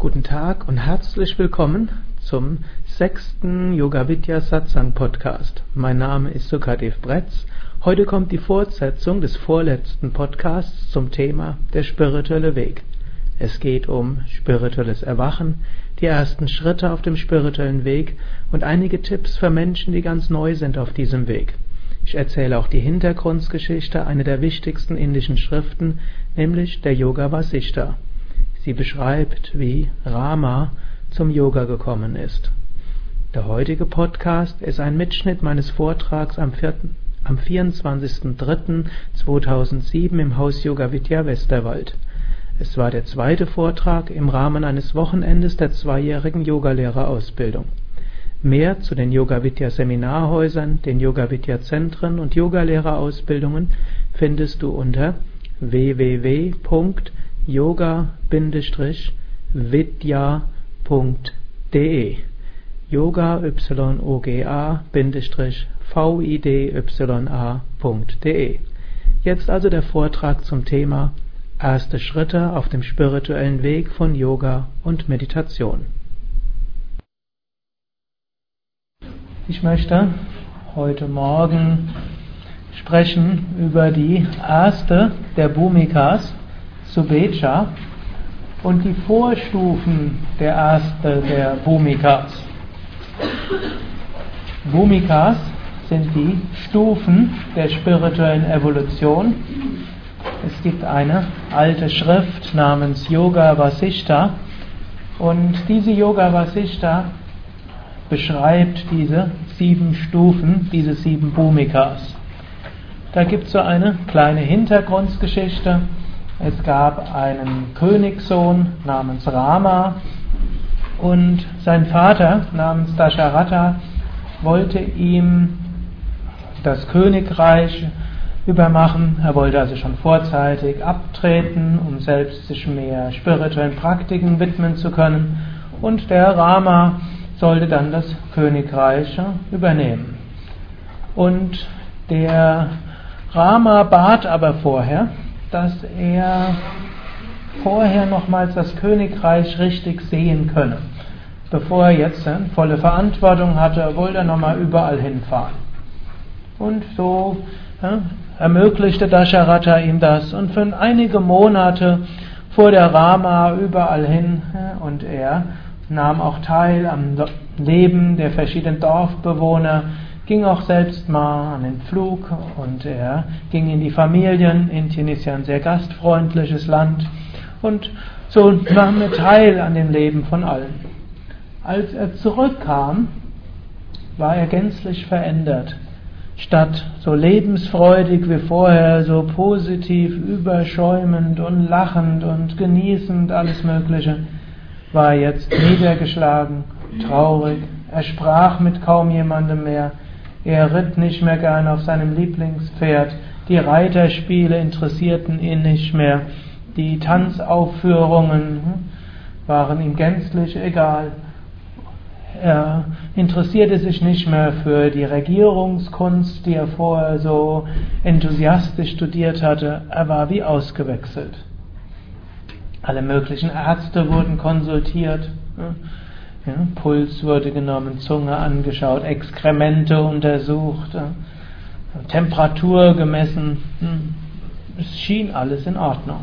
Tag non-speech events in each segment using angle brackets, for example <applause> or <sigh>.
Guten Tag und herzlich willkommen zum sechsten Yoga Vidya Satsang Podcast. Mein Name ist Sukadev Bretz. Heute kommt die Fortsetzung des vorletzten Podcasts zum Thema der spirituelle Weg. Es geht um spirituelles Erwachen, die ersten Schritte auf dem spirituellen Weg und einige Tipps für Menschen, die ganz neu sind auf diesem Weg. Ich erzähle auch die Hintergrundgeschichte einer der wichtigsten indischen Schriften, nämlich der Yoga Vasishta. Sie beschreibt, wie Rama zum Yoga gekommen ist. Der heutige Podcast ist ein Mitschnitt meines Vortrags am, am 24.03.2007 im Haus Yoga Vidya Westerwald. Es war der zweite Vortrag im Rahmen eines Wochenendes der zweijährigen Yogalehrerausbildung. Mehr zu den Yoga Vidya Seminarhäusern, den Yoga Vidya Zentren und Yogalehrerausbildungen findest du unter www yoga-vidya.de yoga y o g a v i d y a.de Jetzt also der Vortrag zum Thema Erste Schritte auf dem spirituellen Weg von Yoga und Meditation. Ich möchte heute Morgen sprechen über die erste der Bhumikas, Subecha und die Vorstufen der erste der Bhumikas. Bhumikas sind die Stufen der spirituellen Evolution. Es gibt eine alte Schrift namens Yoga Vasishta und diese Yoga Vasishta beschreibt diese sieben Stufen, diese sieben Bhumikas. Da gibt es so eine kleine Hintergrundgeschichte. Es gab einen Königssohn namens Rama und sein Vater namens Dasharatha wollte ihm das Königreich übermachen. Er wollte also schon vorzeitig abtreten, um selbst sich mehr spirituellen Praktiken widmen zu können. Und der Rama sollte dann das Königreich übernehmen. Und der Rama bat aber vorher, dass er vorher nochmals das Königreich richtig sehen könne. Bevor er jetzt äh, volle Verantwortung hatte, wollte er nochmal überall hinfahren. Und so äh, ermöglichte Dasharatha ihm das. Und für einige Monate fuhr der Rama überall hin äh, und er nahm auch teil am Leben der verschiedenen Dorfbewohner ging auch selbst mal an den Flug und er ging in die Familien. Indien ist ja ein sehr gastfreundliches Land und so nahm er teil an dem Leben von allen. Als er zurückkam, war er gänzlich verändert. Statt so lebensfreudig wie vorher, so positiv, überschäumend und lachend und genießend alles Mögliche, war er jetzt niedergeschlagen, traurig. Er sprach mit kaum jemandem mehr. Er ritt nicht mehr gern auf seinem Lieblingspferd. Die Reiterspiele interessierten ihn nicht mehr. Die Tanzaufführungen waren ihm gänzlich egal. Er interessierte sich nicht mehr für die Regierungskunst, die er vorher so enthusiastisch studiert hatte. Er war wie ausgewechselt. Alle möglichen Ärzte wurden konsultiert. Ja, Puls wurde genommen, Zunge angeschaut, Exkremente untersucht, Temperatur gemessen. Hm, es schien alles in Ordnung.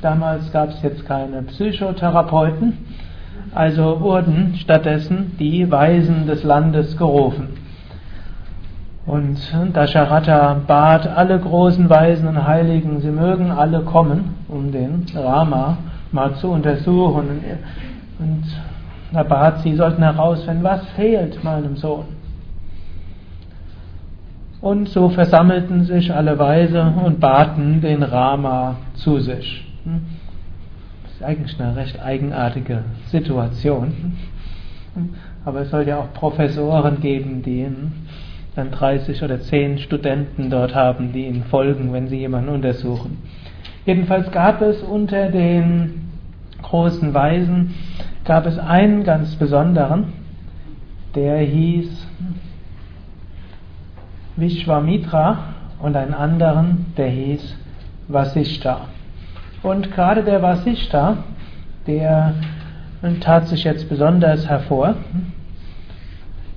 Damals gab es jetzt keine Psychotherapeuten, also wurden stattdessen die Weisen des Landes gerufen. Und Dasharatha bat alle großen Weisen und Heiligen, sie mögen alle kommen, um den Rama mal zu untersuchen. Und er bat sie, sollten herausfinden, was fehlt meinem Sohn. Und so versammelten sich alle Weise und baten den Rama zu sich. Das ist eigentlich eine recht eigenartige Situation. Aber es soll ja auch Professoren geben, die dann 30 oder 10 Studenten dort haben, die ihnen folgen, wenn sie jemanden untersuchen. Jedenfalls gab es unter den großen Weisen gab es einen ganz besonderen, der hieß Vishwamitra und einen anderen, der hieß Vasishta. Und gerade der Vasishta der tat sich jetzt besonders hervor.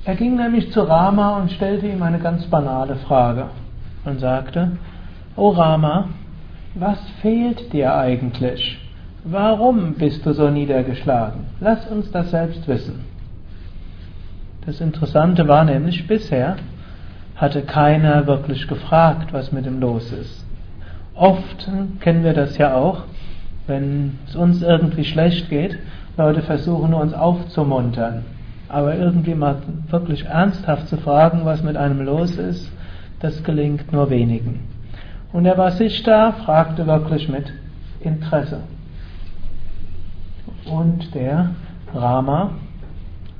Er ging nämlich zu Rama und stellte ihm eine ganz banale Frage und sagte, O Rama, was fehlt dir eigentlich? Warum bist du so niedergeschlagen? Lass uns das selbst wissen. Das Interessante war nämlich, bisher hatte keiner wirklich gefragt, was mit ihm los ist. Oft kennen wir das ja auch, wenn es uns irgendwie schlecht geht, Leute versuchen uns aufzumuntern. Aber irgendwie mal wirklich ernsthaft zu fragen, was mit einem los ist, das gelingt nur wenigen. Und der Vasishta fragte wirklich mit Interesse. Und der Rama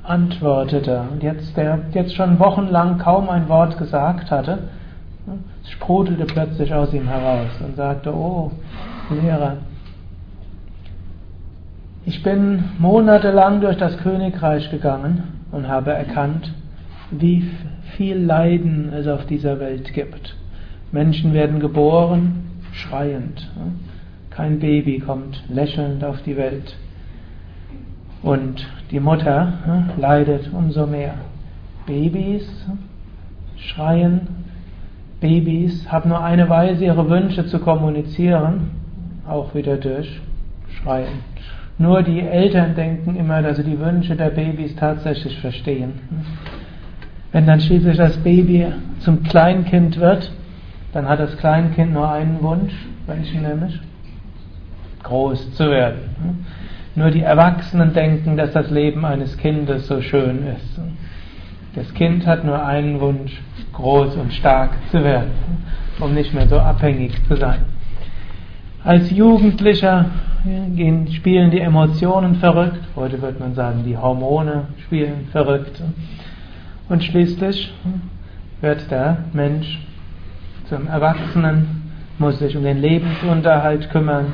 antwortete. Und jetzt, der jetzt schon wochenlang kaum ein Wort gesagt hatte, sprudelte plötzlich aus ihm heraus und sagte, oh, Lehrer, ich bin monatelang durch das Königreich gegangen und habe erkannt, wie viel Leiden es auf dieser Welt gibt. Menschen werden geboren, schreiend. Kein Baby kommt lächelnd auf die Welt. Und die Mutter leidet umso mehr. Babys schreien, Babys haben nur eine Weise, ihre Wünsche zu kommunizieren, auch wieder durch Schreien. Nur die Eltern denken immer, dass sie die Wünsche der Babys tatsächlich verstehen. Wenn dann schließlich das Baby zum Kleinkind wird, dann hat das Kleinkind nur einen Wunsch, welchen nämlich? Groß zu werden. Nur die Erwachsenen denken, dass das Leben eines Kindes so schön ist. Das Kind hat nur einen Wunsch, groß und stark zu werden, um nicht mehr so abhängig zu sein. Als Jugendlicher gehen, spielen die Emotionen verrückt. Heute wird man sagen, die Hormone spielen verrückt. Und schließlich wird der Mensch zum Erwachsenen, muss sich um den Lebensunterhalt kümmern,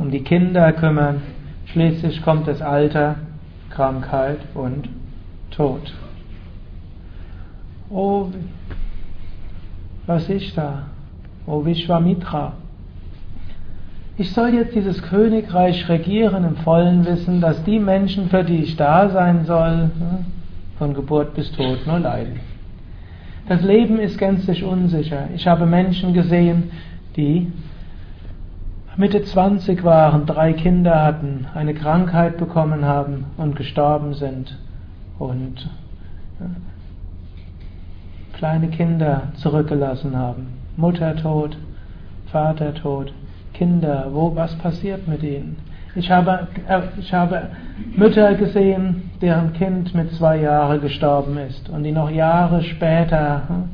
um die Kinder kümmern. Schließlich kommt das Alter, Krankheit und Tod. Oh, was ist da? Oh Vishwamitra, ich soll jetzt dieses Königreich regieren im vollen Wissen, dass die Menschen, für die ich da sein soll, von Geburt bis Tod nur leiden. Das Leben ist gänzlich unsicher. Ich habe Menschen gesehen, die Mitte 20 waren, drei Kinder hatten, eine Krankheit bekommen haben und gestorben sind und kleine Kinder zurückgelassen haben. Mutter tot, Vater tot. Kinder, wo, was passiert mit ihnen? Ich habe, äh, ich habe Mütter gesehen, deren Kind mit zwei Jahren gestorben ist und die noch Jahre später hm,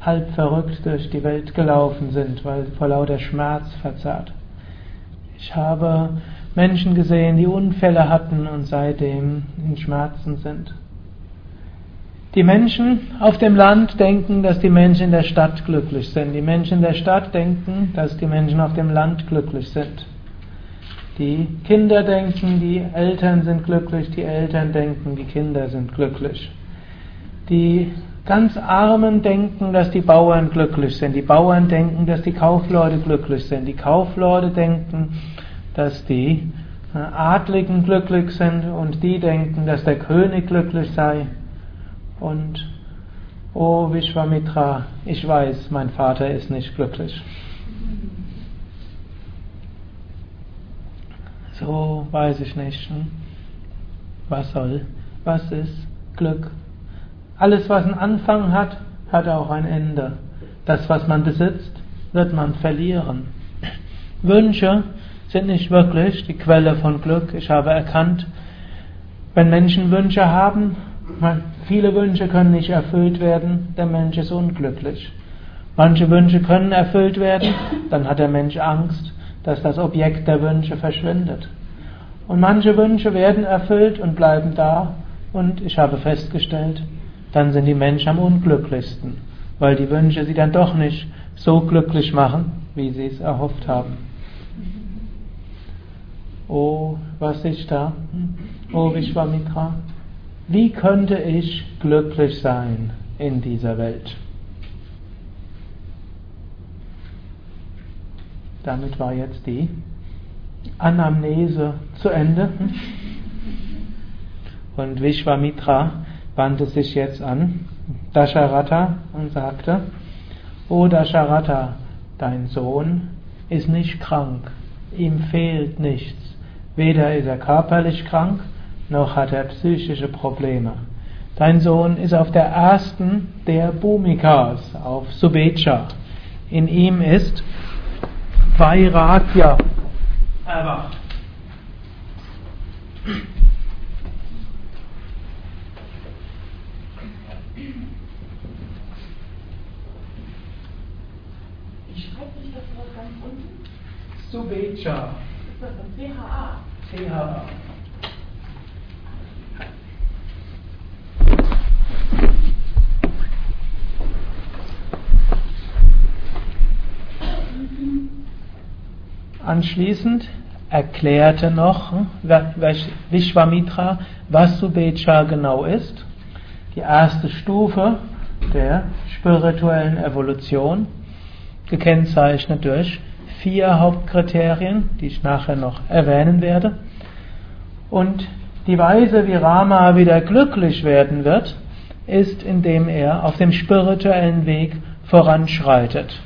halb verrückt durch die Welt gelaufen sind, weil vor lauter Schmerz verzerrt. Ich habe Menschen gesehen, die Unfälle hatten und seitdem in Schmerzen sind. Die Menschen auf dem Land denken, dass die Menschen in der Stadt glücklich sind. Die Menschen in der Stadt denken, dass die Menschen auf dem Land glücklich sind. Die Kinder denken, die Eltern sind glücklich, die Eltern denken, die Kinder sind glücklich. Die ganz Armen denken, dass die Bauern glücklich sind. Die Bauern denken, dass die Kaufleute glücklich sind. Die Kaufleute denken, dass die äh, Adligen glücklich sind und die denken, dass der König glücklich sei. Und, oh Vishwamitra, ich weiß, mein Vater ist nicht glücklich. So weiß ich nicht. Hm? Was soll? Was ist Glück? Alles, was einen Anfang hat, hat auch ein Ende. Das, was man besitzt, wird man verlieren. Wünsche sind nicht wirklich die Quelle von Glück. Ich habe erkannt, wenn Menschen Wünsche haben, Viele Wünsche können nicht erfüllt werden, der Mensch ist unglücklich. Manche Wünsche können erfüllt werden, dann hat der Mensch Angst, dass das Objekt der Wünsche verschwindet. Und manche Wünsche werden erfüllt und bleiben da, und ich habe festgestellt, dann sind die Menschen am unglücklichsten, weil die Wünsche sie dann doch nicht so glücklich machen, wie sie es erhofft haben. Oh, was ist da? Oh, Vishwamitra. Wie könnte ich glücklich sein in dieser Welt? Damit war jetzt die Anamnese zu Ende. Und Vishwamitra wandte sich jetzt an Dasharatha und sagte, O Dasharatha, dein Sohn ist nicht krank, ihm fehlt nichts. Weder ist er körperlich krank, noch hat er psychische Probleme. Dein Sohn ist auf der ersten der Bhumikas, auf Subecha. In ihm ist Vairagya erwacht. Ich schreibe nicht das Wort ganz unten. Ein CHA? CH. Anschließend erklärte noch Vishwamitra, was Subecha genau ist. Die erste Stufe der spirituellen Evolution, gekennzeichnet durch vier Hauptkriterien, die ich nachher noch erwähnen werde. Und die Weise, wie Rama wieder glücklich werden wird, ist, indem er auf dem spirituellen Weg voranschreitet.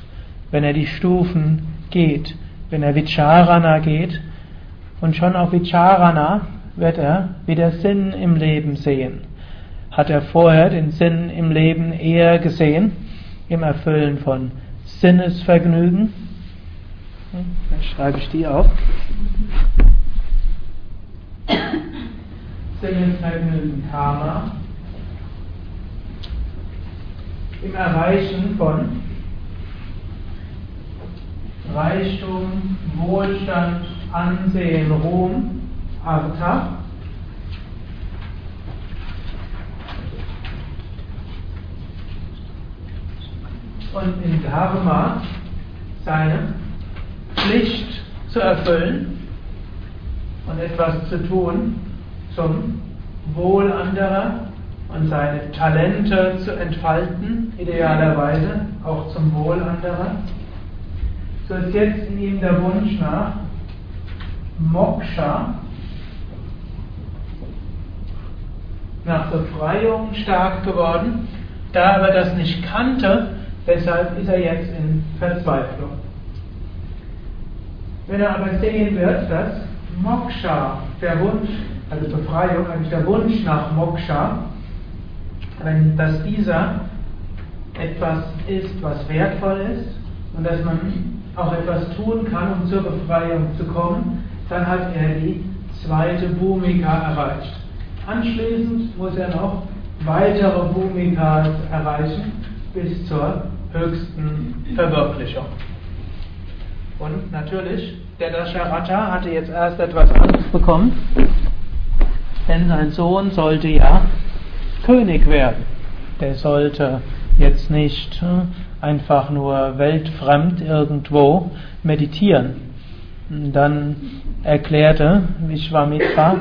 Wenn er die Stufen geht, wenn er Vicharana geht, und schon auf Vicharana wird er wieder Sinn im Leben sehen. Hat er vorher den Sinn im Leben eher gesehen, im Erfüllen von Sinnesvergnügen? Dann schreibe ich die auf. Sinnesvergnügen Karma. Im Erreichen von Reichtum, Wohlstand, Ansehen, Ruhm, Artha. Und in Dharma seine Pflicht zu erfüllen und etwas zu tun zum Wohl anderer und seine Talente zu entfalten, idealerweise auch zum Wohl anderer so ist jetzt in ihm der Wunsch nach Moksha, nach Befreiung stark geworden. Da er das nicht kannte, deshalb ist er jetzt in Verzweiflung. Wenn er aber sehen wird, dass Moksha, der Wunsch, also Befreiung, eigentlich der Wunsch nach Moksha, wenn dass dieser etwas ist, was wertvoll ist und dass man auch etwas tun kann, um zur Befreiung zu kommen, dann hat er die zweite Bhumika erreicht. Anschließend muss er noch weitere Bhumikas erreichen bis zur höchsten Verwirklichung. Und natürlich, der Dasharatha hatte jetzt erst etwas Angst bekommen, denn sein Sohn sollte ja König werden. Der sollte jetzt nicht hm, einfach nur weltfremd irgendwo meditieren. Dann erklärte Vishwamitra,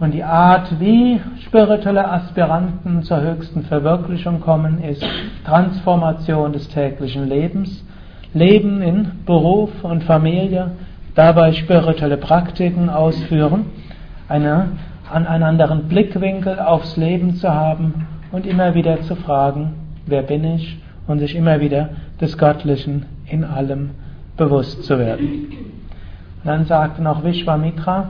und die Art, wie spirituelle Aspiranten zur höchsten Verwirklichung kommen, ist Transformation des täglichen Lebens, Leben in Beruf und Familie, dabei spirituelle Praktiken ausführen, eine, an einen anderen Blickwinkel aufs Leben zu haben und immer wieder zu fragen, wer bin ich und sich immer wieder des Göttlichen in allem bewusst zu werden. Und dann sagt noch Vishwamitra,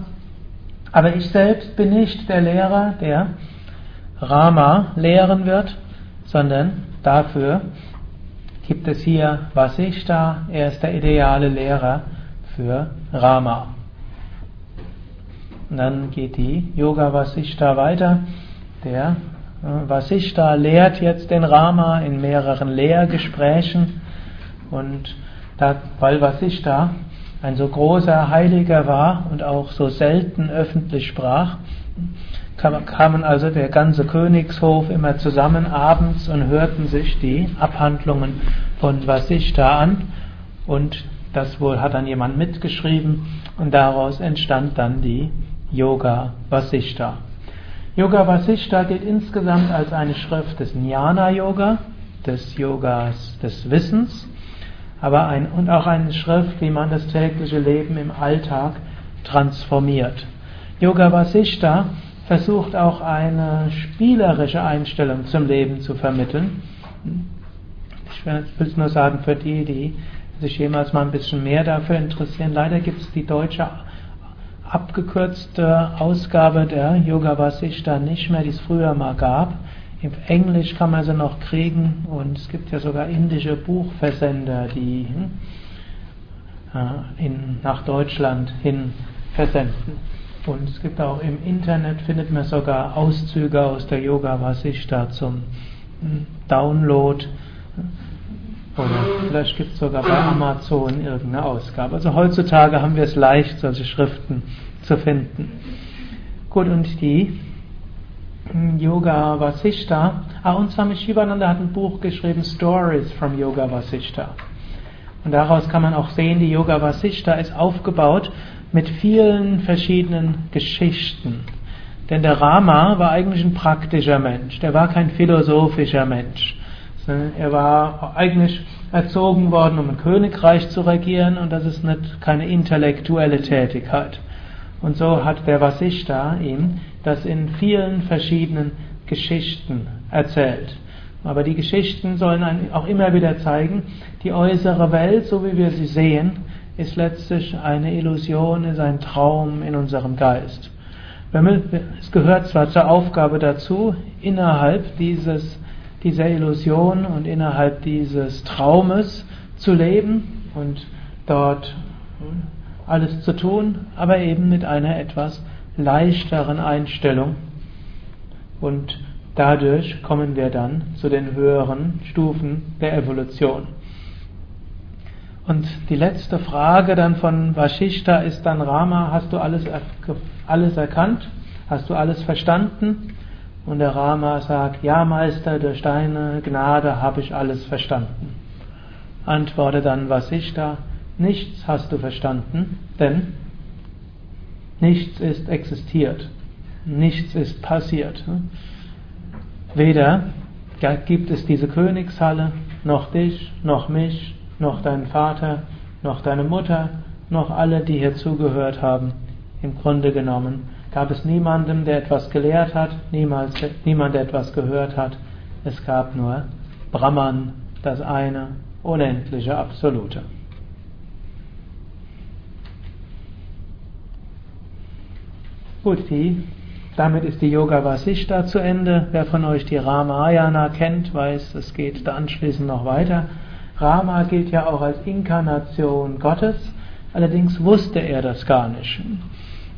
aber ich selbst bin nicht der Lehrer, der Rama lehren wird, sondern dafür gibt es hier Vasishta, er ist der ideale Lehrer für Rama. Und dann geht die Yoga Vasishta weiter, der Vasishta lehrt jetzt den Rama in mehreren Lehrgesprächen und da, weil Vasishta ein so großer Heiliger war und auch so selten öffentlich sprach, kamen also der ganze Königshof immer zusammen abends und hörten sich die Abhandlungen von Vasishta an und das wohl hat dann jemand mitgeschrieben und daraus entstand dann die Yoga Vasishta. Yoga Vasishta gilt insgesamt als eine Schrift des Jnana Yoga, des Yogas des Wissens, aber ein, und auch eine Schrift, wie man das tägliche Leben im Alltag transformiert. Yoga Vasishta versucht auch eine spielerische Einstellung zum Leben zu vermitteln. Ich will es nur sagen für die, die sich jemals mal ein bisschen mehr dafür interessieren. Leider gibt es die deutsche abgekürzte Ausgabe der Yoga Vasishta nicht mehr, die es früher mal gab. Im Englisch kann man sie noch kriegen und es gibt ja sogar indische Buchversender, die äh, in, nach Deutschland hin versenden. Und es gibt auch im Internet, findet man sogar Auszüge aus der Yoga Vasishta zum Download. Oder vielleicht gibt es sogar bei Amazon irgendeine Ausgabe. Also heutzutage haben wir es leicht, solche Schriften zu finden. Gut, und die Yoga Vasishta, ah, und Swami Shivananda hat ein Buch geschrieben, Stories from Yoga Vasishta. Und daraus kann man auch sehen, die Yoga Vasishta ist aufgebaut mit vielen verschiedenen Geschichten. Denn der Rama war eigentlich ein praktischer Mensch, der war kein philosophischer Mensch. Er war eigentlich erzogen worden, um ein Königreich zu regieren und das ist nicht keine intellektuelle Tätigkeit. Und so hat der Vasishta ihm das in vielen verschiedenen Geschichten erzählt. Aber die Geschichten sollen auch immer wieder zeigen, die äußere Welt, so wie wir sie sehen, ist letztlich eine Illusion, ist ein Traum in unserem Geist. Es gehört zwar zur Aufgabe dazu, innerhalb dieses, dieser Illusion und innerhalb dieses Traumes zu leben und dort alles zu tun, aber eben mit einer etwas leichteren Einstellung. Und dadurch kommen wir dann zu den höheren Stufen der Evolution. Und die letzte Frage dann von Vashishta ist dann Rama, hast du alles, alles erkannt? Hast du alles verstanden? Und der Rama sagt, ja Meister, durch deine Gnade habe ich alles verstanden. Antworte dann Vasishta, Nichts hast du verstanden, denn nichts ist existiert, nichts ist passiert. Weder gibt es diese Königshalle, noch dich, noch mich, noch deinen Vater, noch deine Mutter, noch alle, die hier zugehört haben. Im Grunde genommen gab es niemanden, der etwas gelehrt hat, niemals, niemand, der etwas gehört hat. Es gab nur Brahman, das eine unendliche Absolute. Gut, die, damit ist die Yoga Vasishta zu Ende. Wer von euch die Ramayana kennt, weiß, es geht da anschließend noch weiter. Rama gilt ja auch als Inkarnation Gottes, allerdings wusste er das gar nicht.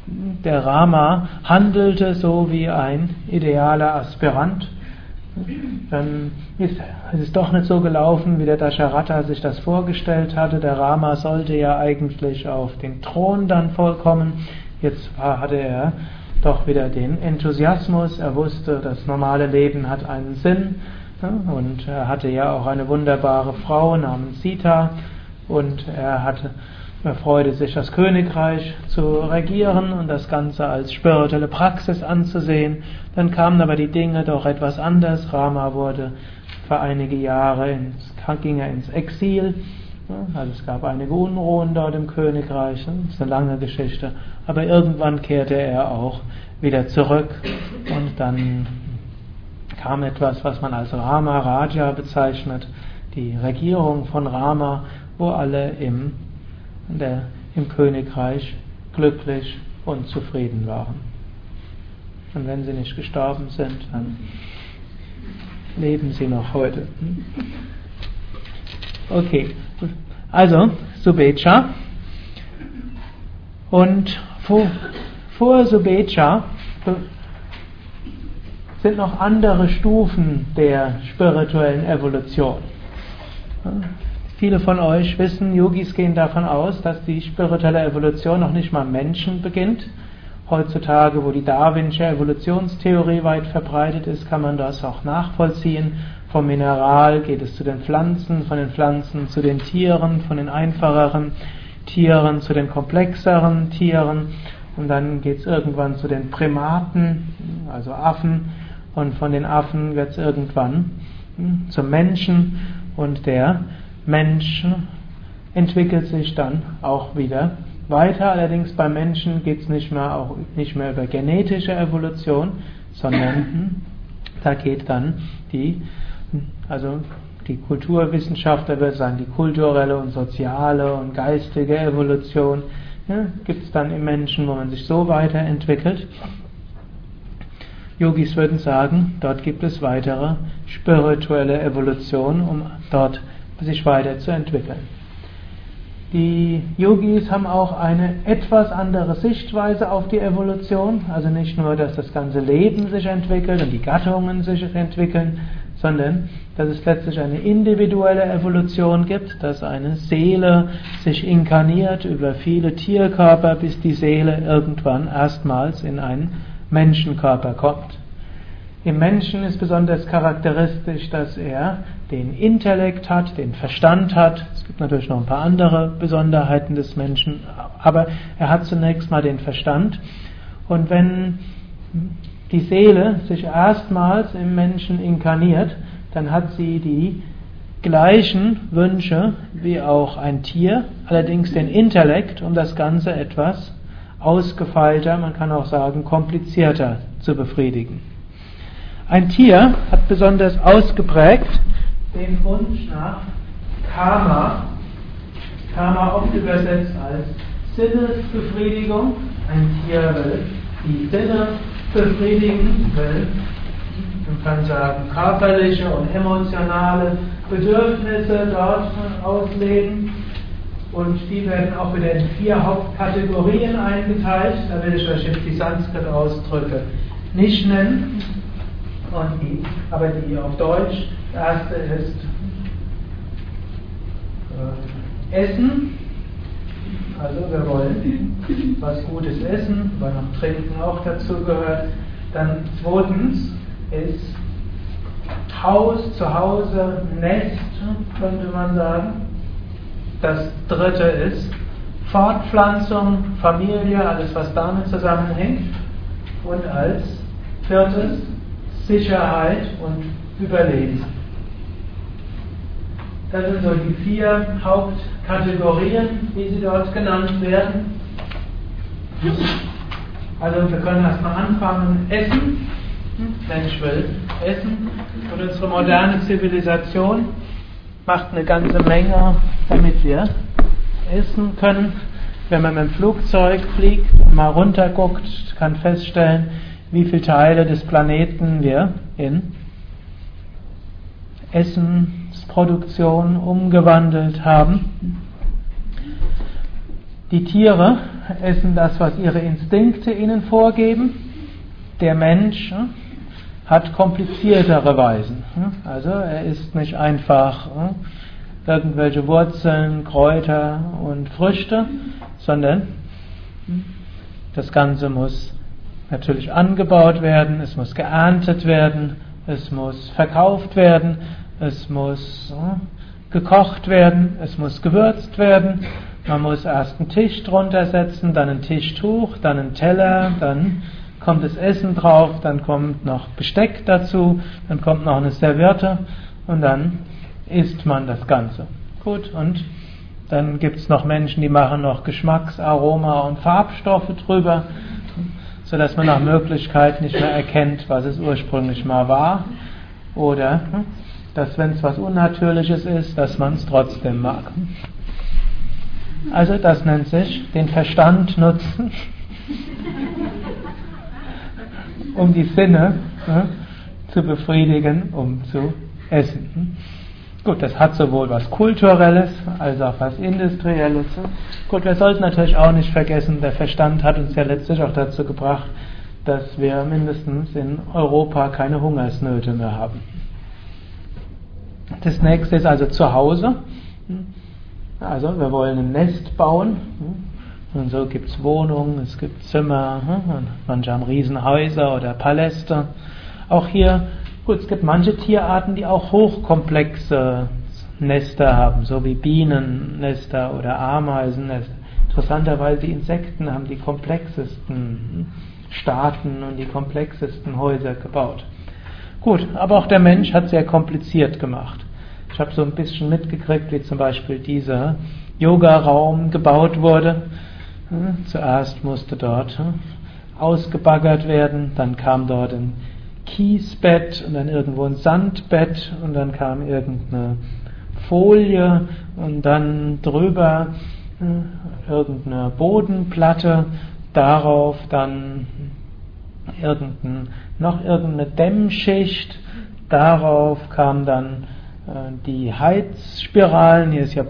Der Rama handelte so wie ein idealer Aspirant. Dann ist es doch nicht so gelaufen, wie der Dasharatha sich das vorgestellt hatte. Der Rama sollte ja eigentlich auf den Thron dann vollkommen. Jetzt hatte er doch wieder den Enthusiasmus, er wusste, das normale Leben hat einen Sinn und er hatte ja auch eine wunderbare Frau namens Sita und er hatte er freute sich, das Königreich zu regieren und das Ganze als spirituelle Praxis anzusehen. Dann kamen aber die Dinge doch etwas anders. Rama wurde für einige Jahre ins, ging er ins Exil also es gab einige Unruhen dort im Königreich, das ist eine lange Geschichte. Aber irgendwann kehrte er auch wieder zurück und dann kam etwas, was man als Rama Raja bezeichnet, die Regierung von Rama, wo alle im, der, im Königreich glücklich und zufrieden waren. Und wenn sie nicht gestorben sind, dann leben sie noch heute. Okay, also Subecha. Und vor, vor Subecha sind noch andere Stufen der spirituellen Evolution. Viele von euch wissen, Yogis gehen davon aus, dass die spirituelle Evolution noch nicht mal Menschen beginnt. Heutzutage, wo die Darwinsche Evolutionstheorie weit verbreitet ist, kann man das auch nachvollziehen. Vom Mineral geht es zu den Pflanzen, von den Pflanzen zu den Tieren, von den einfacheren Tieren zu den komplexeren Tieren und dann geht es irgendwann zu den Primaten, also Affen und von den Affen wird es irgendwann hm, zum Menschen und der Mensch entwickelt sich dann auch wieder weiter. Allerdings beim Menschen geht es nicht mehr, auch nicht mehr über genetische Evolution, sondern <coughs> hm, da geht dann die, also die Kulturwissenschaftler würde sagen, die kulturelle und soziale und geistige Evolution ja, gibt es dann im Menschen, wo man sich so weiterentwickelt. Yogis würden sagen, dort gibt es weitere spirituelle Evolution, um dort sich weiterzuentwickeln. Die Yogis haben auch eine etwas andere Sichtweise auf die Evolution, also nicht nur, dass das ganze Leben sich entwickelt und die Gattungen sich entwickeln, sondern dass es letztlich eine individuelle Evolution gibt, dass eine Seele sich inkarniert über viele Tierkörper, bis die Seele irgendwann erstmals in einen Menschenkörper kommt. Im Menschen ist besonders charakteristisch, dass er den Intellekt hat, den Verstand hat. Es gibt natürlich noch ein paar andere Besonderheiten des Menschen, aber er hat zunächst mal den Verstand. Und wenn die Seele sich erstmals im Menschen inkarniert, dann hat sie die gleichen Wünsche wie auch ein Tier, allerdings den Intellekt, um das Ganze etwas ausgefeilter, man kann auch sagen komplizierter zu befriedigen. Ein Tier hat besonders ausgeprägt den Wunsch nach Karma, Karma oft übersetzt als Sinnesbefriedigung. Ein Tier will die Sinne befriedigen will. Man kann sagen, körperliche und emotionale Bedürfnisse dort ausleben. Und die werden auch wieder in vier Hauptkategorien eingeteilt. Da will ich euch jetzt die Sanskrit-Ausdrücke nicht nennen. Und die, aber die auf Deutsch, das erste ist äh, Essen. Also wir wollen was Gutes essen, weil noch Trinken auch dazu gehört. Dann zweitens ist Haus, Zuhause, Nest, könnte man sagen. Das dritte ist Fortpflanzung, Familie, alles was damit zusammenhängt. Und als viertes Sicherheit und Überleben. Das sind so die vier Hauptkategorien, wie sie dort genannt werden. Also wir können erstmal anfangen, essen. Mensch will essen. Und unsere moderne Zivilisation macht eine ganze Menge, damit wir essen können. Wenn man mit dem Flugzeug fliegt mal runterguckt, kann feststellen, wie viele Teile des Planeten wir in Essensproduktion umgewandelt haben. Die Tiere essen das, was ihre Instinkte ihnen vorgeben. Der Mensch hat kompliziertere Weisen. Hm. Also er isst nicht einfach hm, irgendwelche Wurzeln, Kräuter und Früchte, sondern das Ganze muss natürlich angebaut werden, es muss geerntet werden, es muss verkauft werden, es muss gekocht werden, es muss gewürzt werden. Man muss erst einen Tisch drunter setzen, dann ein Tischtuch, dann einen Teller, dann kommt das Essen drauf, dann kommt noch Besteck dazu, dann kommt noch eine Serviette und dann isst man das Ganze. Gut, und dann gibt es noch Menschen, die machen noch Geschmacks-, Aroma- und Farbstoffe drüber sodass man nach Möglichkeit nicht mehr erkennt, was es ursprünglich mal war. Oder hm, dass, wenn es was Unnatürliches ist, dass man es trotzdem mag. Also das nennt sich den Verstand nutzen, <laughs> um die Sinne ne, zu befriedigen, um zu essen. Gut, das hat sowohl was Kulturelles als auch was Industrielles. Gut, wir sollten natürlich auch nicht vergessen, der Verstand hat uns ja letztlich auch dazu gebracht, dass wir mindestens in Europa keine Hungersnöte mehr haben. Das nächste ist also zu Hause. Also wir wollen ein Nest bauen. Und so gibt es Wohnungen, es gibt Zimmer, manche haben Riesenhäuser oder Paläste. Auch hier Gut, es gibt manche Tierarten, die auch hochkomplexe Nester haben, so wie Bienennester oder Ameisennester. Interessanterweise die Insekten haben die komplexesten Staaten und die komplexesten Häuser gebaut. Gut, aber auch der Mensch hat sehr kompliziert gemacht. Ich habe so ein bisschen mitgekriegt, wie zum Beispiel dieser Yoga-Raum gebaut wurde. Zuerst musste dort ausgebaggert werden, dann kam dort ein Kiesbett und dann irgendwo ein Sandbett und dann kam irgendeine Folie und dann drüber irgendeine Bodenplatte, darauf dann irgendein, noch irgendeine Dämmschicht, darauf kam dann äh, die Heizspiralen, hier ist ja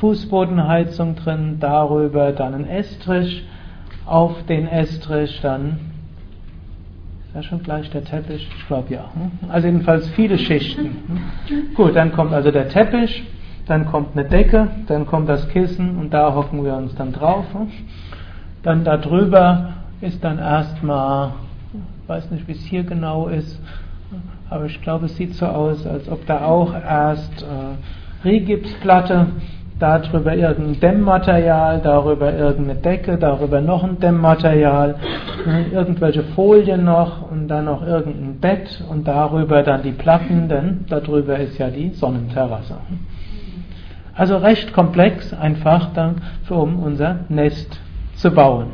Fußbodenheizung drin, darüber dann ein Estrich, auf den Estrich dann, ist ja schon gleich der Teppich? Ich glaube ja. Hm? Also jedenfalls viele Schichten. Gut, dann kommt also der Teppich, dann kommt eine Decke, dann kommt das Kissen und da hocken wir uns dann drauf. Hm? Dann darüber ist dann erstmal, weiß nicht, wie es hier genau ist, aber ich glaube, es sieht so aus, als ob da auch erst äh, Rigipsplatte, darüber irgendein Dämmmaterial, darüber irgendeine Decke, darüber noch ein Dämmmaterial, äh, irgendwelche Folien noch und dann noch irgendein Bett und darüber dann die Platten, denn darüber ist ja die Sonnenterrasse. Also recht komplex, einfach dann, um unser Nest zu bauen.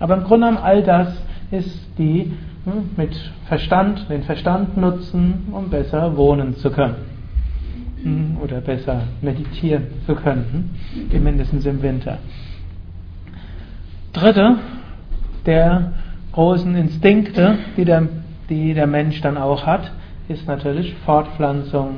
Aber im Grunde genommen all das ist die hm, mit Verstand, den Verstand nutzen, um besser wohnen zu können. Hm, oder besser meditieren zu können, hm, mindestens im Winter. Dritte der großen Instinkte, die der, die der Mensch dann auch hat, ist natürlich Fortpflanzung.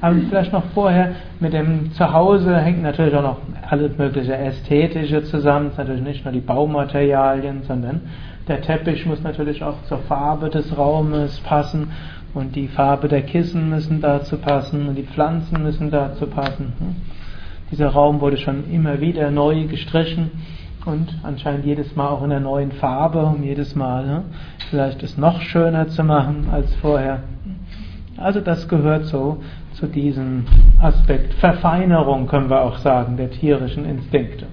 Aber vielleicht noch vorher, mit dem Zuhause hängt natürlich auch noch alles mögliche Ästhetische zusammen. Ist natürlich nicht nur die Baumaterialien, sondern der Teppich muss natürlich auch zur Farbe des Raumes passen und die Farbe der Kissen müssen dazu passen und die Pflanzen müssen dazu passen. Hm? Dieser Raum wurde schon immer wieder neu gestrichen und anscheinend jedes Mal auch in einer neuen Farbe, um jedes Mal ne, vielleicht es noch schöner zu machen als vorher. Also das gehört so zu diesem Aspekt Verfeinerung, können wir auch sagen, der tierischen Instinkte.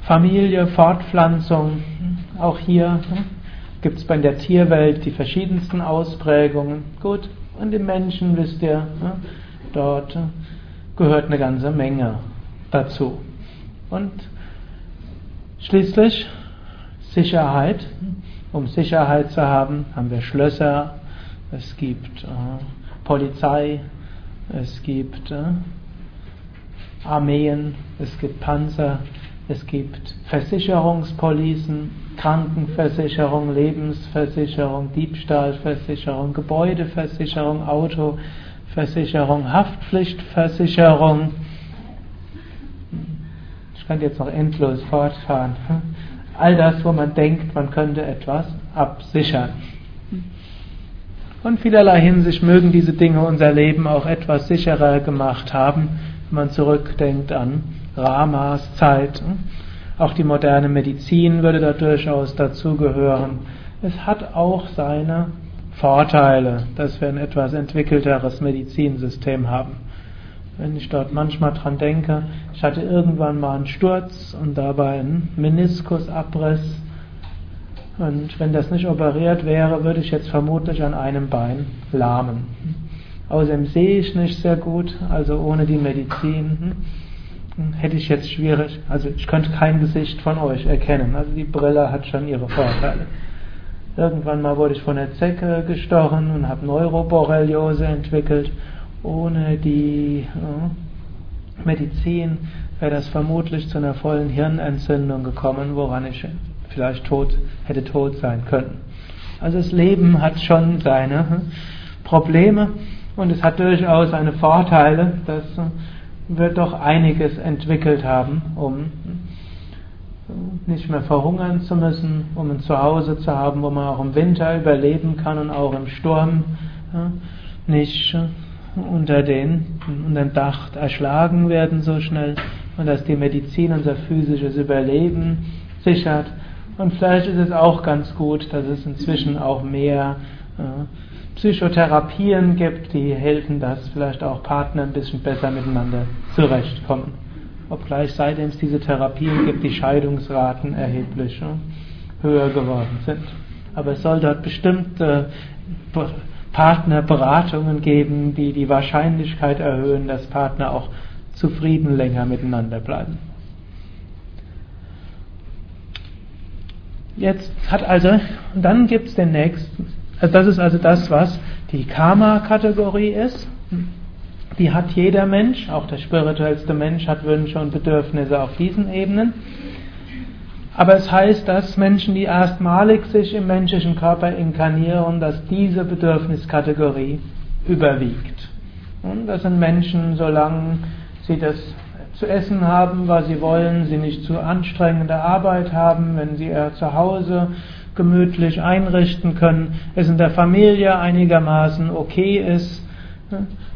Familie, Fortpflanzung, auch hier hm, gibt es bei der Tierwelt die verschiedensten Ausprägungen. Gut, und im Menschen, wisst ihr, hm, dort gehört eine ganze Menge dazu. Und schließlich Sicherheit. Um Sicherheit zu haben, haben wir Schlösser, es gibt äh, Polizei, es gibt äh, Armeen, es gibt Panzer, es gibt Versicherungspolicen, Krankenversicherung, Lebensversicherung, Diebstahlversicherung, Gebäudeversicherung, Autoversicherung, Haftpflichtversicherung. Ich könnte jetzt noch endlos fortfahren. All das, wo man denkt, man könnte etwas absichern. Und vielerlei Hinsicht mögen diese Dinge unser Leben auch etwas sicherer gemacht haben, wenn man zurückdenkt an Ramas Zeit. Auch die moderne Medizin würde da durchaus dazugehören. Es hat auch seine Vorteile, dass wir ein etwas entwickelteres Medizinsystem haben. Wenn ich dort manchmal dran denke, ich hatte irgendwann mal einen Sturz und dabei einen Meniskusabriss. Und wenn das nicht operiert wäre, würde ich jetzt vermutlich an einem Bein lahmen. Außerdem sehe ich nicht sehr gut, also ohne die Medizin hätte ich jetzt schwierig, also ich könnte kein Gesicht von euch erkennen. Also die Brille hat schon ihre Vorteile. Irgendwann mal wurde ich von der Zecke gestochen und habe Neuroborreliose entwickelt. Ohne die äh, Medizin wäre das vermutlich zu einer vollen Hirnentzündung gekommen, woran ich vielleicht tot, hätte tot sein können. Also das Leben hat schon seine Probleme und es hat durchaus seine Vorteile, dass wir doch einiges entwickelt haben, um nicht mehr verhungern zu müssen, um ein Zuhause zu haben, wo man auch im Winter überleben kann und auch im Sturm nicht unter, den, unter dem Dach erschlagen werden so schnell und dass die Medizin unser physisches Überleben sichert. Und vielleicht ist es auch ganz gut, dass es inzwischen auch mehr Psychotherapien gibt, die helfen, dass vielleicht auch Partner ein bisschen besser miteinander zurechtkommen. Obgleich seitdem es diese Therapien gibt, die Scheidungsraten erheblich höher geworden sind. Aber es soll dort bestimmte Partnerberatungen geben, die die Wahrscheinlichkeit erhöhen, dass Partner auch zufrieden länger miteinander bleiben. Jetzt hat also, dann gibt es den nächsten, also das ist also das, was die Karma-Kategorie ist. Die hat jeder Mensch, auch der spirituellste Mensch hat Wünsche und Bedürfnisse auf diesen Ebenen. Aber es heißt, dass Menschen, die erstmalig sich im menschlichen Körper inkarnieren, dass diese Bedürfniskategorie überwiegt. Und das sind Menschen, solange sie das zu essen haben, was sie wollen, sie nicht zu anstrengende Arbeit haben, wenn sie ihr Zuhause gemütlich einrichten können, es in der Familie einigermaßen okay ist,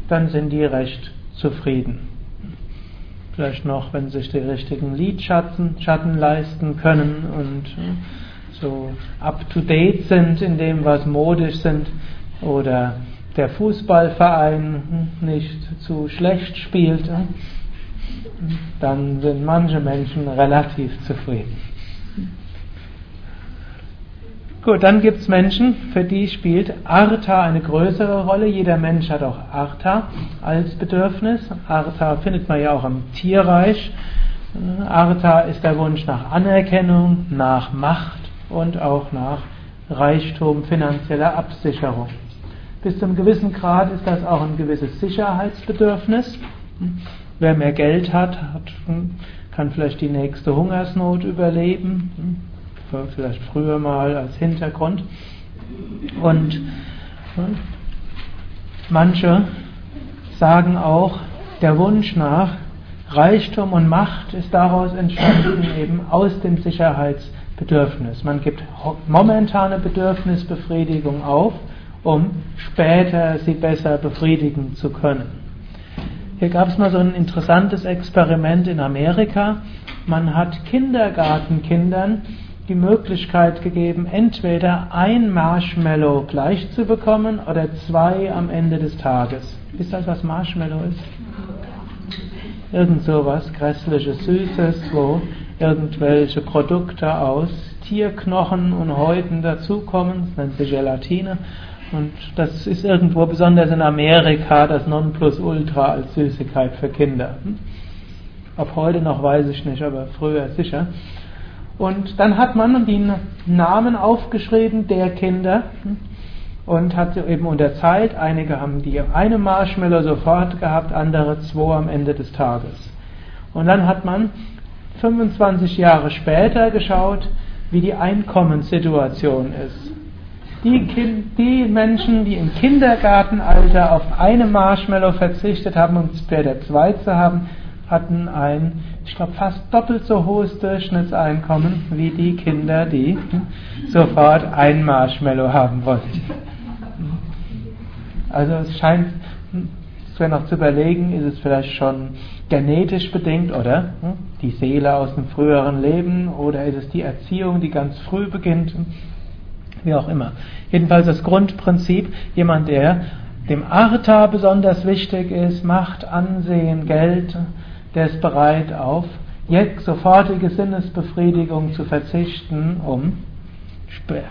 dann sind die recht zufrieden. Vielleicht noch, wenn sich die richtigen Lidschatten Schatten leisten können und äh, so up-to-date sind in dem, was modisch sind oder der Fußballverein nicht zu schlecht spielt, äh, dann sind manche Menschen relativ zufrieden. Gut, dann gibt es Menschen, für die spielt Artha eine größere Rolle. Jeder Mensch hat auch Artha als Bedürfnis. Artha findet man ja auch im Tierreich. Artha ist der Wunsch nach Anerkennung, nach Macht und auch nach Reichtum, finanzieller Absicherung. Bis zu einem gewissen Grad ist das auch ein gewisses Sicherheitsbedürfnis. Wer mehr Geld hat, hat kann vielleicht die nächste Hungersnot überleben vielleicht früher mal als Hintergrund. Und manche sagen auch, der Wunsch nach Reichtum und Macht ist daraus entstanden, <coughs> eben aus dem Sicherheitsbedürfnis. Man gibt momentane Bedürfnisbefriedigung auf, um später sie besser befriedigen zu können. Hier gab es mal so ein interessantes Experiment in Amerika. Man hat Kindergartenkindern die Möglichkeit gegeben, entweder ein Marshmallow gleich zu bekommen oder zwei am Ende des Tages. Wisst ihr, was Marshmallow ist? Irgend so was Grässliches, Süßes, wo irgendwelche Produkte aus Tierknochen und Häuten dazukommen. Das nennt sich Gelatine. Und das ist irgendwo, besonders in Amerika, das Nonplusultra als Süßigkeit für Kinder. Hm? Ob heute noch weiß ich nicht, aber früher sicher. Und dann hat man die Namen aufgeschrieben der Kinder und hat eben unter Zeit, einige haben die eine Marshmallow sofort gehabt, andere zwei am Ende des Tages. Und dann hat man 25 Jahre später geschaut, wie die Einkommenssituation ist. Die, kind, die Menschen, die im Kindergartenalter auf eine Marshmallow verzichtet haben, um später zwei zu haben, hatten ein, ich glaube, fast doppelt so hohes Durchschnittseinkommen wie die Kinder, die sofort ein Marshmallow haben wollten. Also es scheint, es wäre noch zu überlegen, ist es vielleicht schon genetisch bedingt oder die Seele aus dem früheren Leben oder ist es die Erziehung, die ganz früh beginnt, wie auch immer. Jedenfalls das Grundprinzip, jemand, der dem Artha besonders wichtig ist, Macht, Ansehen, Geld, der ist bereit, auf sofortige Sinnesbefriedigung zu verzichten, um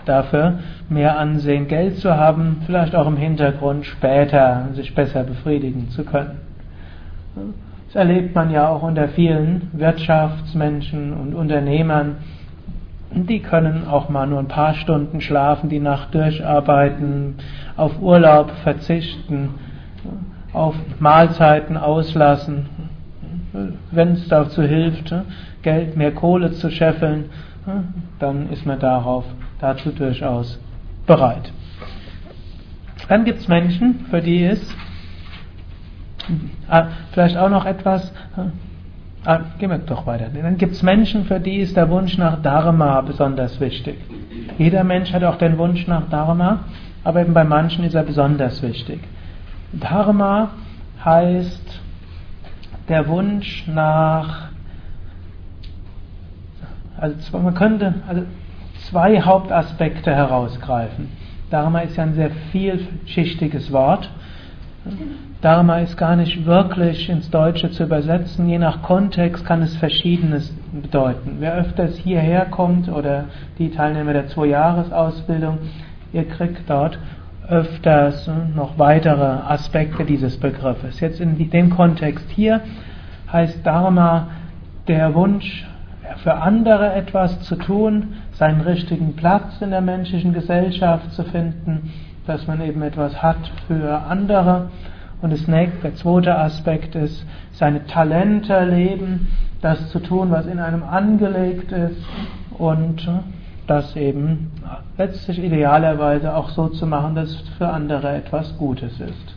dafür mehr Ansehen, Geld zu haben, vielleicht auch im Hintergrund später sich besser befriedigen zu können. Das erlebt man ja auch unter vielen Wirtschaftsmenschen und Unternehmern. Die können auch mal nur ein paar Stunden schlafen, die Nacht durcharbeiten, auf Urlaub verzichten, auf Mahlzeiten auslassen wenn es dazu hilft, Geld, mehr Kohle zu scheffeln, dann ist man darauf, dazu durchaus bereit. Dann gibt es Menschen, für die ist ah, vielleicht auch noch etwas, ah, gehen wir doch weiter. Dann gibt es Menschen, für die ist der Wunsch nach Dharma besonders wichtig. Jeder Mensch hat auch den Wunsch nach Dharma, aber eben bei manchen ist er besonders wichtig. Dharma heißt der Wunsch nach, also man könnte also zwei Hauptaspekte herausgreifen. Dharma ist ja ein sehr vielschichtiges Wort. Dharma ist gar nicht wirklich ins Deutsche zu übersetzen. Je nach Kontext kann es Verschiedenes bedeuten. Wer öfters hierher kommt oder die Teilnehmer der Zwei-Jahres-Ausbildung, ihr kriegt dort öfters noch weitere Aspekte dieses Begriffes. Jetzt in dem Kontext hier heißt Dharma der Wunsch, für andere etwas zu tun, seinen richtigen Platz in der menschlichen Gesellschaft zu finden, dass man eben etwas hat für andere. Und das nächste, der zweite Aspekt ist, seine Talente leben, das zu tun, was in einem angelegt ist und das eben letztlich idealerweise auch so zu machen, dass für andere etwas Gutes ist.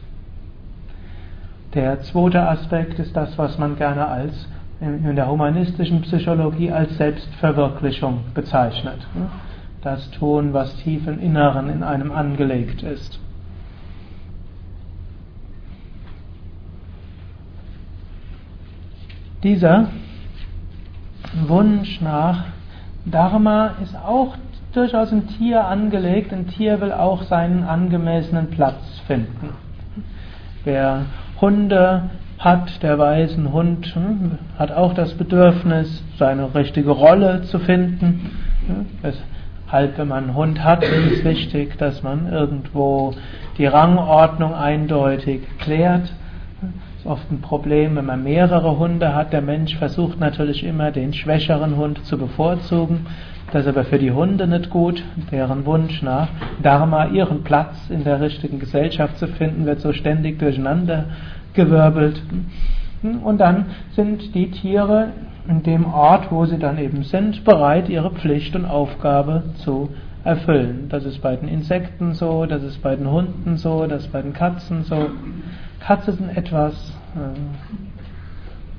Der zweite Aspekt ist das, was man gerne als in der humanistischen Psychologie als Selbstverwirklichung bezeichnet. Das tun, was tief im Inneren in einem angelegt ist. Dieser Wunsch nach Dharma ist auch durchaus im Tier angelegt. Ein Tier will auch seinen angemessenen Platz finden. Wer Hunde hat, der weiß, ein Hund hm, hat auch das Bedürfnis, seine richtige Rolle zu finden. Deshalb, wenn man einen Hund hat, ist es wichtig, dass man irgendwo die Rangordnung eindeutig klärt oft ein Problem, wenn man mehrere Hunde hat. Der Mensch versucht natürlich immer, den schwächeren Hund zu bevorzugen. Das ist aber für die Hunde nicht gut. Deren Wunsch nach Dharma, ihren Platz in der richtigen Gesellschaft zu finden, wird so ständig durcheinander gewirbelt. Und dann sind die Tiere in dem Ort, wo sie dann eben sind, bereit, ihre Pflicht und Aufgabe zu erfüllen. Das ist bei den Insekten so, das ist bei den Hunden so, das ist bei den Katzen so. Katze sind etwas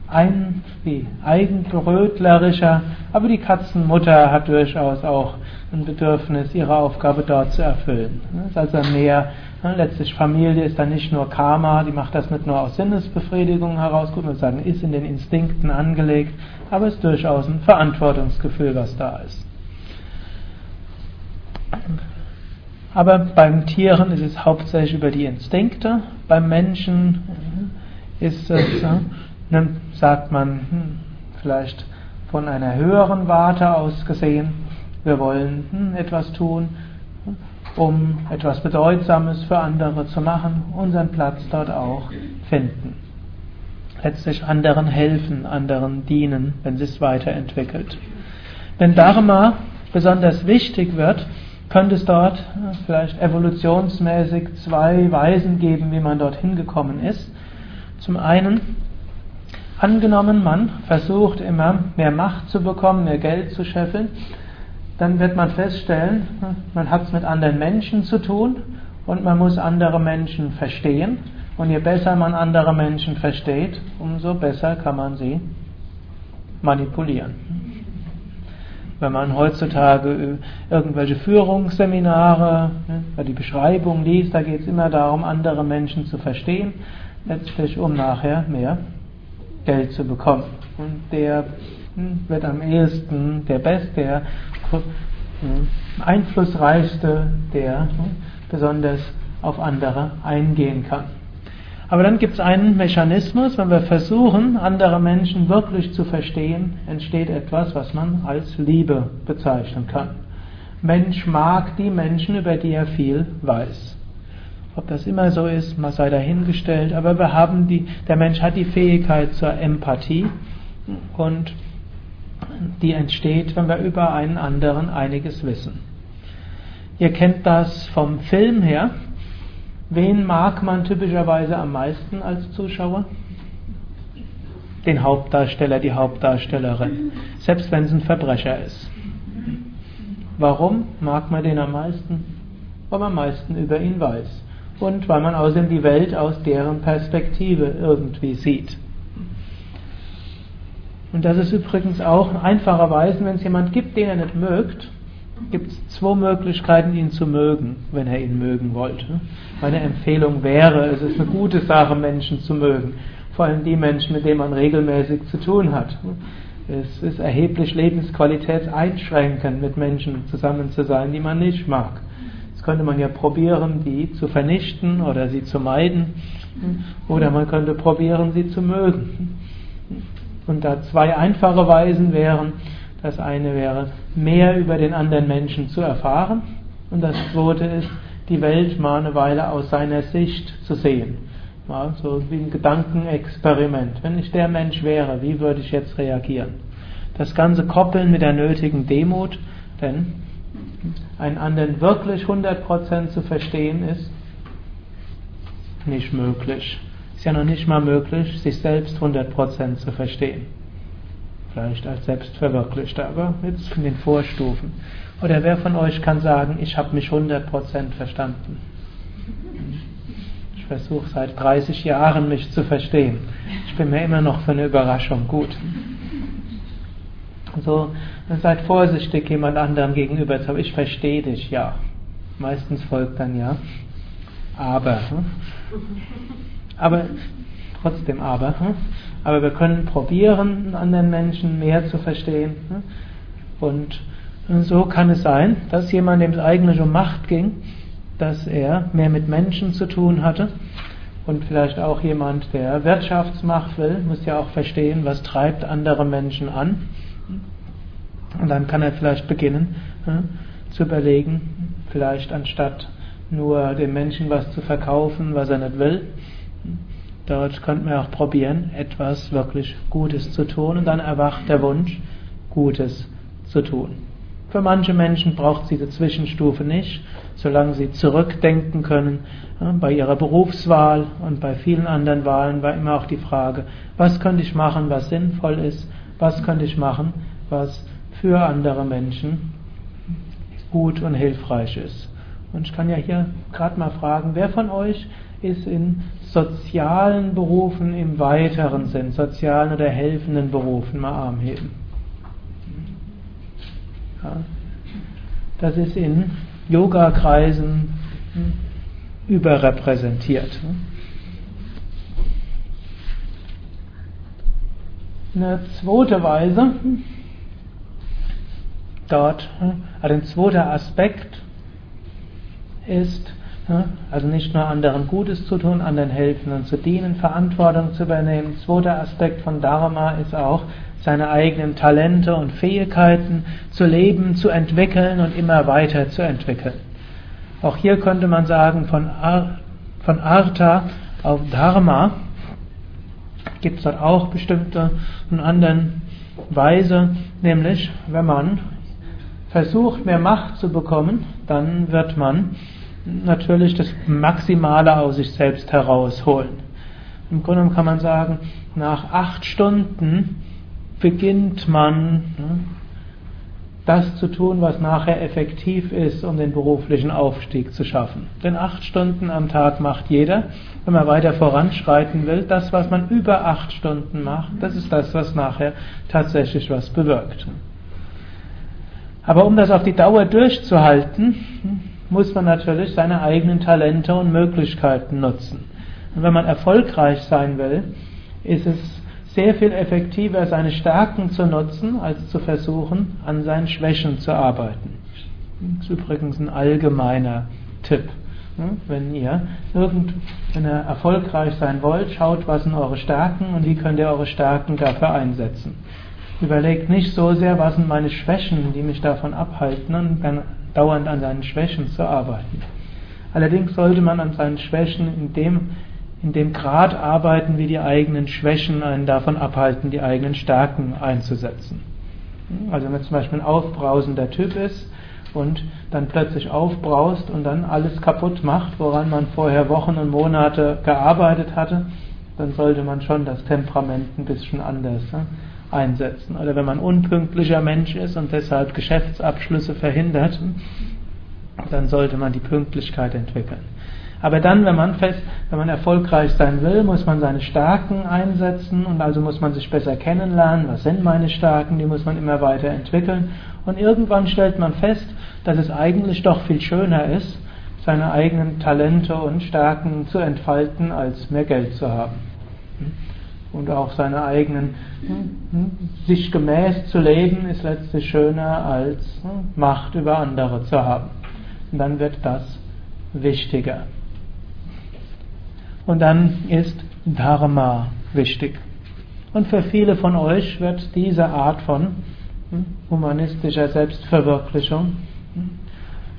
ein, wie, eigenbrötlerischer, aber die Katzenmutter hat durchaus auch ein Bedürfnis, ihre Aufgabe dort zu erfüllen. Das ist also mehr, ne, letztlich Familie ist dann nicht nur Karma, die macht das nicht nur aus Sinnesbefriedigung heraus, gut, man sagen, ist in den Instinkten angelegt, aber es ist durchaus ein Verantwortungsgefühl, was da ist. Aber beim Tieren ist es hauptsächlich über die Instinkte, beim Menschen ist es, ne, sagt man hm, vielleicht von einer höheren Warte aus gesehen, wir wollen hm, etwas tun, um etwas Bedeutsames für andere zu machen, unseren Platz dort auch finden. Letztlich anderen helfen, anderen dienen, wenn sie es weiterentwickelt. Wenn Dharma besonders wichtig wird, könnte es dort vielleicht evolutionsmäßig zwei Weisen geben, wie man dorthin gekommen ist. Zum einen, angenommen, man versucht immer mehr Macht zu bekommen, mehr Geld zu scheffeln, dann wird man feststellen, man hat es mit anderen Menschen zu tun und man muss andere Menschen verstehen. Und je besser man andere Menschen versteht, umso besser kann man sie manipulieren. Wenn man heutzutage irgendwelche Führungsseminare, ne, die Beschreibung liest, da geht es immer darum, andere Menschen zu verstehen letztlich um nachher mehr Geld zu bekommen. Und der hm, wird am ehesten der Beste, der hm, einflussreichste, der hm, besonders auf andere eingehen kann. Aber dann gibt es einen Mechanismus, wenn wir versuchen, andere Menschen wirklich zu verstehen, entsteht etwas, was man als Liebe bezeichnen kann. Mensch mag die Menschen, über die er viel weiß. Ob das immer so ist, mal sei dahingestellt, aber wir haben die, der Mensch hat die Fähigkeit zur Empathie und die entsteht, wenn wir über einen anderen einiges wissen. Ihr kennt das vom Film her. Wen mag man typischerweise am meisten als Zuschauer? Den Hauptdarsteller, die Hauptdarstellerin, selbst wenn es ein Verbrecher ist. Warum mag man den am meisten? Weil man am meisten über ihn weiß und weil man außerdem die Welt aus deren Perspektive irgendwie sieht. Und das ist übrigens auch einfacherweise, wenn es jemand gibt, den er nicht mögt, gibt es zwei Möglichkeiten, ihn zu mögen, wenn er ihn mögen wollte. Meine Empfehlung wäre, es ist eine gute Sache, Menschen zu mögen. Vor allem die Menschen, mit denen man regelmäßig zu tun hat. Es ist erheblich lebensqualitätseinschränkend, mit Menschen zusammen zu sein, die man nicht mag könnte man ja probieren, die zu vernichten oder sie zu meiden. Oder man könnte probieren, sie zu mögen. Und da zwei einfache Weisen wären, das eine wäre, mehr über den anderen Menschen zu erfahren. Und das zweite ist, die Welt mal eine Weile aus seiner Sicht zu sehen. Mal so wie ein Gedankenexperiment. Wenn ich der Mensch wäre, wie würde ich jetzt reagieren? Das Ganze koppeln mit der nötigen Demut, denn einen anderen wirklich 100% zu verstehen ist nicht möglich. Ist ja noch nicht mal möglich, sich selbst 100% zu verstehen. Vielleicht als Selbstverwirklichter, aber jetzt in den Vorstufen. Oder wer von euch kann sagen, ich habe mich 100% verstanden? Ich versuche seit 30 Jahren mich zu verstehen. Ich bin mir immer noch für eine Überraschung gut. So, seid vorsichtig jemand anderem gegenüber zu haben. Ich verstehe dich, ja. Meistens folgt dann ja. Aber. Hm? Aber trotzdem aber. Hm? Aber wir können probieren, anderen Menschen mehr zu verstehen. Hm? Und so kann es sein, dass jemand, dem es eigentlich um Macht ging, dass er mehr mit Menschen zu tun hatte. Und vielleicht auch jemand, der Wirtschaftsmacht will, muss ja auch verstehen, was treibt andere Menschen an. Und dann kann er vielleicht beginnen zu überlegen, vielleicht anstatt nur dem Menschen was zu verkaufen, was er nicht will, dort könnte man auch probieren, etwas wirklich Gutes zu tun und dann erwacht der Wunsch, Gutes zu tun. Für manche Menschen braucht es diese Zwischenstufe nicht, solange sie zurückdenken können. Bei ihrer Berufswahl und bei vielen anderen Wahlen war immer auch die Frage, was könnte ich machen, was sinnvoll ist, was könnte ich machen, was für andere Menschen gut und hilfreich ist. Und ich kann ja hier gerade mal fragen, wer von euch ist in sozialen Berufen im weiteren Sinn, sozialen oder helfenden Berufen, mal Arm heben. Ja. Das ist in Yoga-Kreisen überrepräsentiert. Eine zweite Weise, dort, also ein zweiter Aspekt ist, also nicht nur anderen Gutes zu tun, anderen helfen und zu dienen, Verantwortung zu übernehmen. Zweiter Aspekt von Dharma ist auch, seine eigenen Talente und Fähigkeiten zu leben, zu entwickeln und immer weiter zu entwickeln. Auch hier könnte man sagen, von, Ar von Artha auf Dharma gibt es dort auch bestimmte und anderen Weise, nämlich wenn man versucht, mehr Macht zu bekommen, dann wird man natürlich das Maximale aus sich selbst herausholen. Im Grunde kann man sagen, nach acht Stunden beginnt man ne, das zu tun, was nachher effektiv ist, um den beruflichen Aufstieg zu schaffen. Denn acht Stunden am Tag macht jeder. Wenn man weiter voranschreiten will, das, was man über acht Stunden macht, das ist das, was nachher tatsächlich was bewirkt. Aber um das auf die Dauer durchzuhalten, muss man natürlich seine eigenen Talente und Möglichkeiten nutzen. Und wenn man erfolgreich sein will, ist es sehr viel effektiver, seine Stärken zu nutzen, als zu versuchen, an seinen Schwächen zu arbeiten. Das ist übrigens ein allgemeiner Tipp. Wenn ihr irgend, wenn ihr erfolgreich sein wollt, schaut, was sind eure Stärken und wie könnt ihr eure Stärken dafür einsetzen. Überlegt nicht so sehr, was sind meine Schwächen, die mich davon abhalten, und dann dauernd an seinen Schwächen zu arbeiten. Allerdings sollte man an seinen Schwächen in dem, in dem Grad arbeiten, wie die eigenen Schwächen einen davon abhalten, die eigenen Stärken einzusetzen. Also wenn man zum Beispiel ein aufbrausender Typ ist und dann plötzlich aufbraust und dann alles kaputt macht, woran man vorher Wochen und Monate gearbeitet hatte, dann sollte man schon das Temperament ein bisschen anders ne, einsetzen. Oder wenn man unpünktlicher Mensch ist und deshalb Geschäftsabschlüsse verhindert, dann sollte man die Pünktlichkeit entwickeln. Aber dann, wenn man fest, wenn man erfolgreich sein will, muss man seine Stärken einsetzen und also muss man sich besser kennenlernen. Was sind meine Stärken? Die muss man immer weiter entwickeln. Und irgendwann stellt man fest, dass es eigentlich doch viel schöner ist, seine eigenen Talente und Stärken zu entfalten, als mehr Geld zu haben und auch seine eigenen, hm, sich gemäß zu leben, ist letztlich schöner als hm, Macht über andere zu haben. Und dann wird das wichtiger. Und dann ist Dharma wichtig. Und für viele von euch wird diese Art von hm, humanistischer Selbstverwirklichung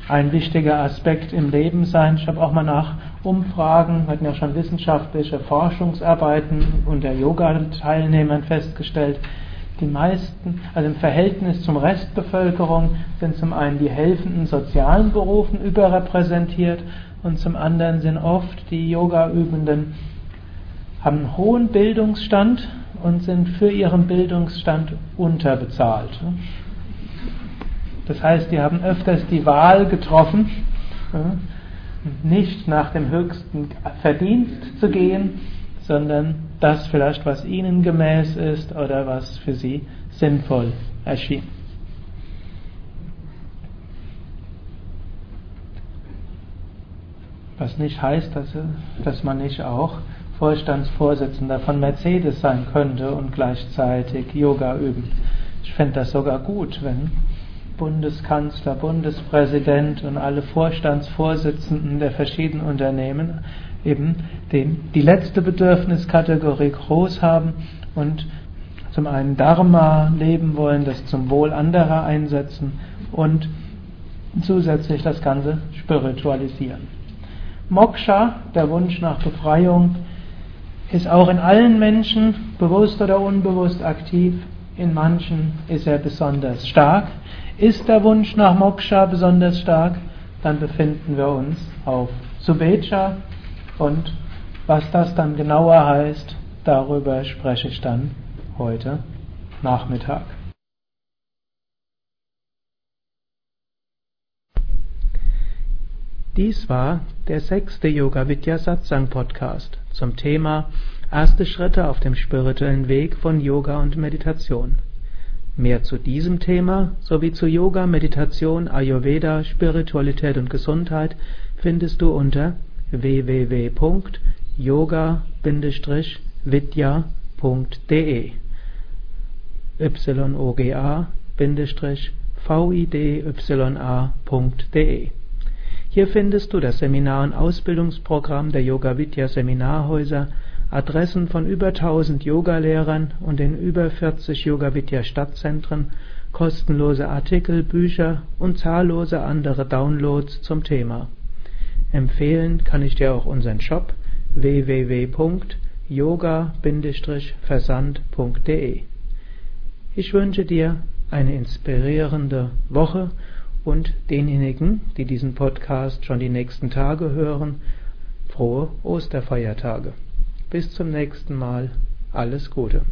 ein wichtiger Aspekt im Leben sein. Ich habe auch mal nach Umfragen, wir hatten ja schon wissenschaftliche Forschungsarbeiten unter Yoga-Teilnehmern festgestellt, die meisten, also im Verhältnis zum Restbevölkerung, sind zum einen die helfenden sozialen Berufen überrepräsentiert und zum anderen sind oft die Yoga-Übenden, haben einen hohen Bildungsstand und sind für ihren Bildungsstand unterbezahlt. Das heißt, die haben öfters die Wahl getroffen, nicht nach dem höchsten Verdienst zu gehen, sondern das vielleicht, was ihnen gemäß ist oder was für sie sinnvoll erschien. Was nicht heißt, dass, dass man nicht auch Vorstandsvorsitzender von Mercedes sein könnte und gleichzeitig Yoga üben. Ich fände das sogar gut, wenn Bundeskanzler, Bundespräsident und alle Vorstandsvorsitzenden der verschiedenen Unternehmen eben den, die letzte Bedürfniskategorie groß haben und zum einen Dharma leben wollen, das zum Wohl anderer einsetzen und zusätzlich das Ganze spiritualisieren. Moksha, der Wunsch nach Befreiung, ist auch in allen Menschen, bewusst oder unbewusst aktiv. In manchen ist er besonders stark. Ist der Wunsch nach Moksha besonders stark, dann befinden wir uns auf Subecha und was das dann genauer heißt, darüber spreche ich dann heute Nachmittag. Dies war der sechste Yoga Vidya Satsang Podcast zum Thema Erste Schritte auf dem spirituellen Weg von Yoga und Meditation. Mehr zu diesem Thema sowie zu Yoga, Meditation, Ayurveda, Spiritualität und Gesundheit findest du unter www.yoga-vidya.de yoga-vidya.de hier findest du das Seminar- und Ausbildungsprogramm der Yoga Vidya Seminarhäuser, Adressen von über 1000 Yogalehrern und den über 40 Yoga Vidya Stadtzentren, kostenlose Artikel, Bücher und zahllose andere Downloads zum Thema. Empfehlen kann ich dir auch unseren Shop www.yoga-versand.de. Ich wünsche dir eine inspirierende Woche und denjenigen, die diesen Podcast schon die nächsten Tage hören, frohe Osterfeiertage. Bis zum nächsten Mal. Alles Gute.